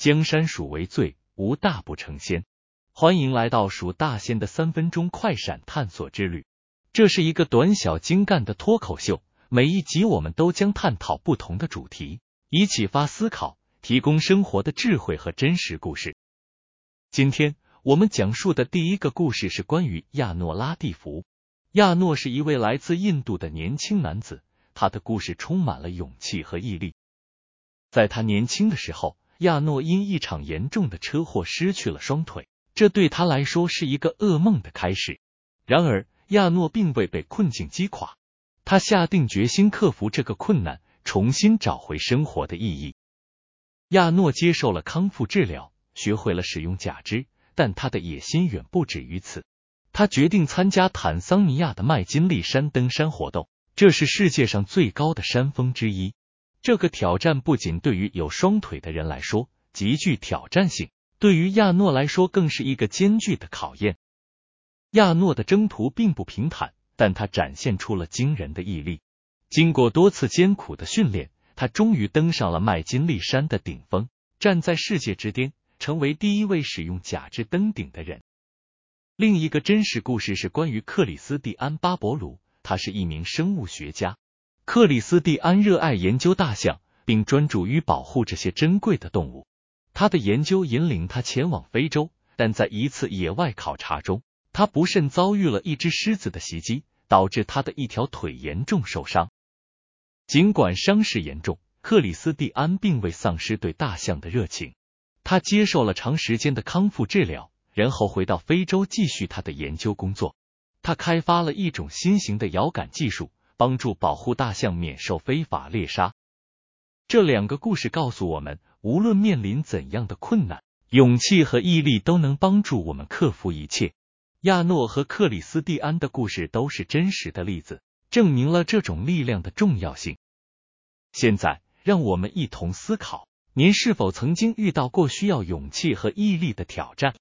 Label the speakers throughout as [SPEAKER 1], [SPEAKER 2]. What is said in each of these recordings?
[SPEAKER 1] 江山属为最，无大不成仙。欢迎来到蜀大仙的三分钟快闪探索之旅。这是一个短小精干的脱口秀，每一集我们都将探讨不同的主题，以启发思考，提供生活的智慧和真实故事。今天我们讲述的第一个故事是关于亚诺拉蒂夫。亚诺是一位来自印度的年轻男子，他的故事充满了勇气和毅力。在他年轻的时候，亚诺因一场严重的车祸失去了双腿，这对他来说是一个噩梦的开始。然而，亚诺并未被困境击垮，他下定决心克服这个困难，重新找回生活的意义。亚诺接受了康复治疗，学会了使用假肢，但他的野心远不止于此。他决定参加坦桑尼亚的麦金利山登山活动，这是世界上最高的山峰之一。这个挑战不仅对于有双腿的人来说极具挑战性，对于亚诺来说更是一个艰巨的考验。亚诺的征途并不平坦，但他展现出了惊人的毅力。经过多次艰苦的训练，他终于登上了麦金利山的顶峰，站在世界之巅，成为第一位使用假肢登顶的人。另一个真实故事是关于克里斯蒂安·巴伯鲁，他是一名生物学家。克里斯蒂安热爱研究大象，并专注于保护这些珍贵的动物。他的研究引领他前往非洲，但在一次野外考察中，他不慎遭遇了一只狮子的袭击，导致他的一条腿严重受伤。尽管伤势严重，克里斯蒂安并未丧失对大象的热情。他接受了长时间的康复治疗。然后回到非洲继续他的研究工作。他开发了一种新型的遥感技术，帮助保护大象免受非法猎杀。这两个故事告诉我们，无论面临怎样的困难，勇气和毅力都能帮助我们克服一切。亚诺和克里斯蒂安的故事都是真实的例子，证明了这种力量的重要性。现在，让我们一同思考：您是否曾经遇到过需要勇气和毅力的挑战？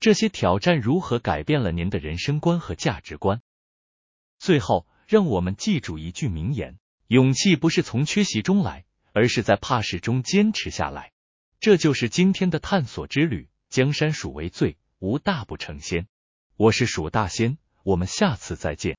[SPEAKER 1] 这些挑战如何改变了您的人生观和价值观？最后，让我们记住一句名言：勇气不是从缺席中来，而是在怕事中坚持下来。这就是今天的探索之旅。江山蜀为最，无大不成仙。我是蜀大仙，我们下次再见。